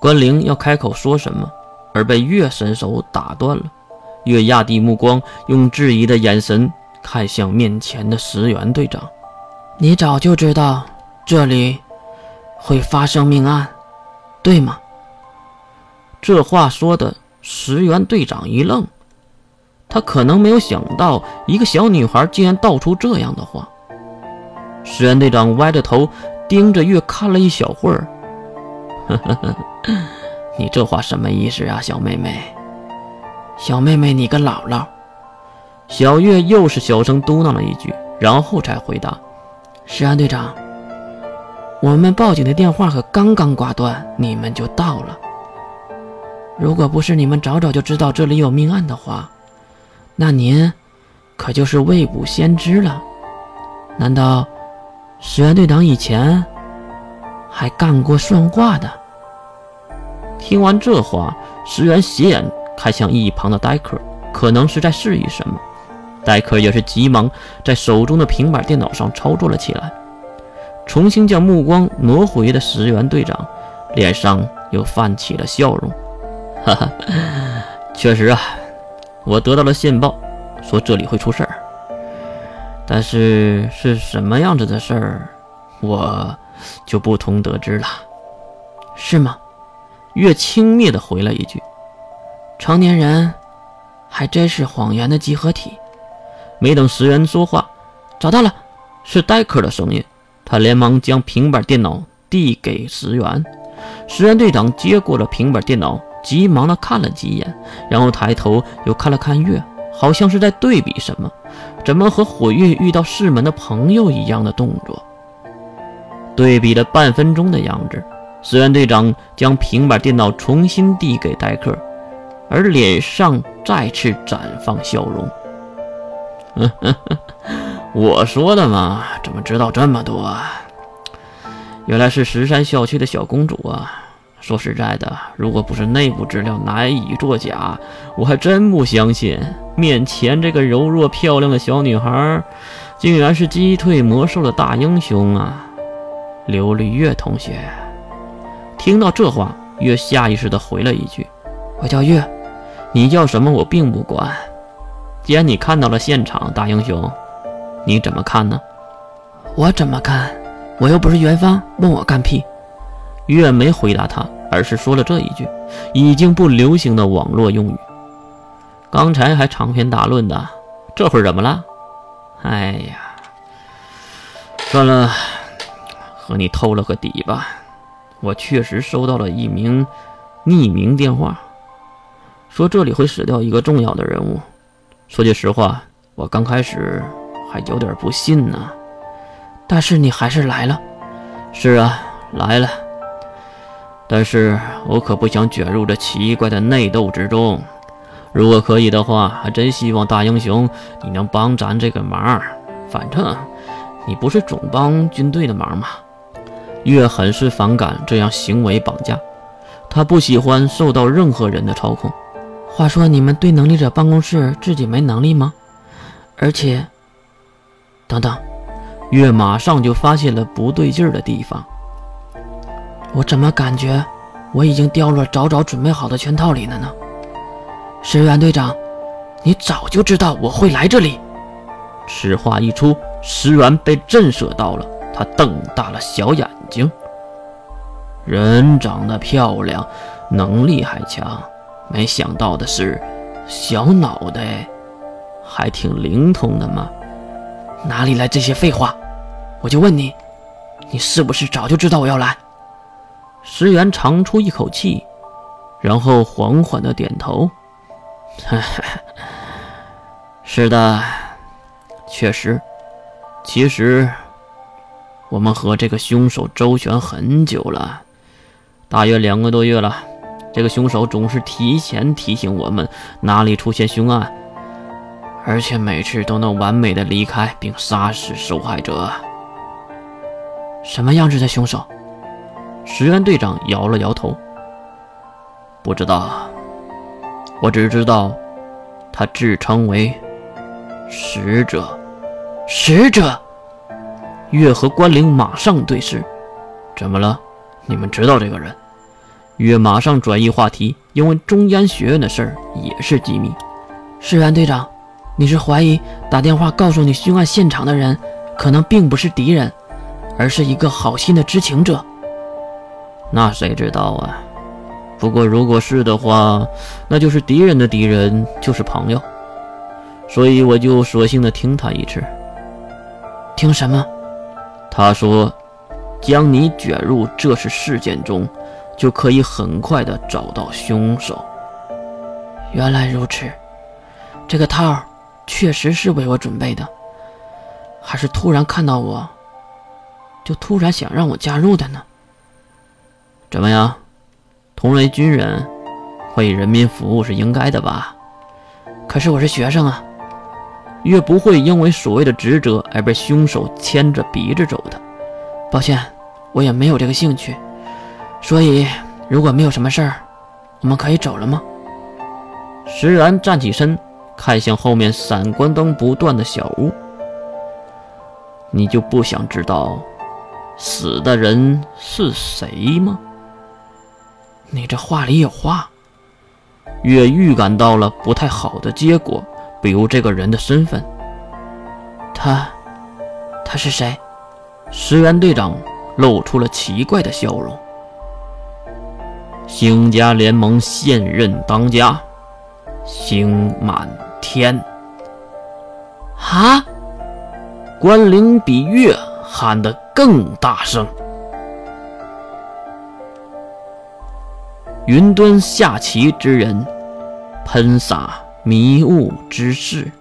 关灵要开口说什么，而被月神手打断了。月压低目光，用质疑的眼神看向面前的石原队长：“你早就知道这里会发生命案，对吗？”这话说的，石原队长一愣，他可能没有想到一个小女孩竟然道出这样的话。石原队长歪着头盯着月看了一小会儿。呵呵呵，你这话什么意思啊，小妹妹？小妹妹，你个姥姥！小月又是小声嘟囔了一句，然后才回答：“石安队长，我们报警的电话可刚刚挂断，你们就到了。如果不是你们早早就知道这里有命案的话，那您可就是未卜先知了。难道石安队长以前还干过算卦的？”听完这话，石原斜眼看向一旁的戴克，可能是在示意什么。戴克也是急忙在手中的平板电脑上操作了起来，重新将目光挪回的石原队长脸上又泛起了笑容。哈哈，确实啊，我得到了线报，说这里会出事儿，但是是什么样子的事儿，我就不同得知了，是吗？月轻蔑地回了一句：“成年人还真是谎言的集合体。”没等石原说话，找到了，是戴克的声音。他连忙将平板电脑递给石原。石原队长接过了平板电脑，急忙的看了几眼，然后抬头又看了看月，好像是在对比什么。怎么和火月遇到世门的朋友一样的动作？对比了半分钟的样子。石原队长将平板电脑重新递给戴克，而脸上再次绽放笑容。我说的嘛，怎么知道这么多？啊？原来是石山校区的小公主啊！说实在的，如果不是内部资料难以作假，我还真不相信面前这个柔弱漂亮的小女孩，竟然是击退魔兽的大英雄啊！刘绿月同学。听到这话，月下意识地回了一句：“我叫月，你叫什么我并不管。既然你看到了现场，大英雄，你怎么看呢？”“我怎么看？我又不是元芳，问我干屁？”月没回答他，而是说了这一句已经不流行的网络用语。刚才还长篇大论的，这会儿怎么了？哎呀，算了，和你透了个底吧。我确实收到了一名匿名电话，说这里会死掉一个重要的人物。说句实话，我刚开始还有点不信呢。但是你还是来了。是啊，来了。但是我可不想卷入这奇怪的内斗之中。如果可以的话，还真希望大英雄你能帮咱这个忙。反正你不是总帮军队的忙吗？月很是反感这样行为绑架，他不喜欢受到任何人的操控。话说，你们对能力者办公室自己没能力吗？而且，等等，月马上就发现了不对劲儿的地方。我怎么感觉我已经掉了早早准备好的圈套里了呢？石原队长，你早就知道我会来这里。此话一出，石原被震慑到了。他瞪大了小眼睛，人长得漂亮，能力还强，没想到的是，小脑袋还挺灵通的嘛。哪里来这些废话？我就问你，你是不是早就知道我要来？石原长出一口气，然后缓缓的点头。是的，确实，其实。我们和这个凶手周旋很久了，大约两个多月了。这个凶手总是提前提醒我们哪里出现凶案，而且每次都能完美的离开并杀死受害者。什么样子的凶手？石原队长摇了摇头，不知道。我只知道，他自称为使者。使者。月和关灵马上对视，怎么了？你们知道这个人？月马上转移话题，因为中央学院的事儿也是机密。石原队长，你是怀疑打电话告诉你凶案现场的人，可能并不是敌人，而是一个好心的知情者？那谁知道啊？不过如果是的话，那就是敌人的敌人就是朋友，所以我就索性的听他一次。听什么？他说，将你卷入这次事件中。就可以很快的找到凶手。原来如此，这个套确实是为我准备的，还是突然看到我，就突然想让我加入的呢？怎么样，同为军人，为人民服务是应该的吧？可是我是学生啊，越不会因为所谓的职责而被凶手牵着鼻子走的。抱歉，我也没有这个兴趣。所以，如果没有什么事儿，我们可以走了吗？石然站起身，看向后面闪光灯不断的小屋。你就不想知道死的人是谁吗？你这话里有话。月预感到了不太好的结果，比如这个人的身份。他，他是谁？石原队长露出了奇怪的笑容。星家联盟现任当家，星满天。啊！关灵比月喊得更大声。云端下棋之人，喷洒迷雾之势。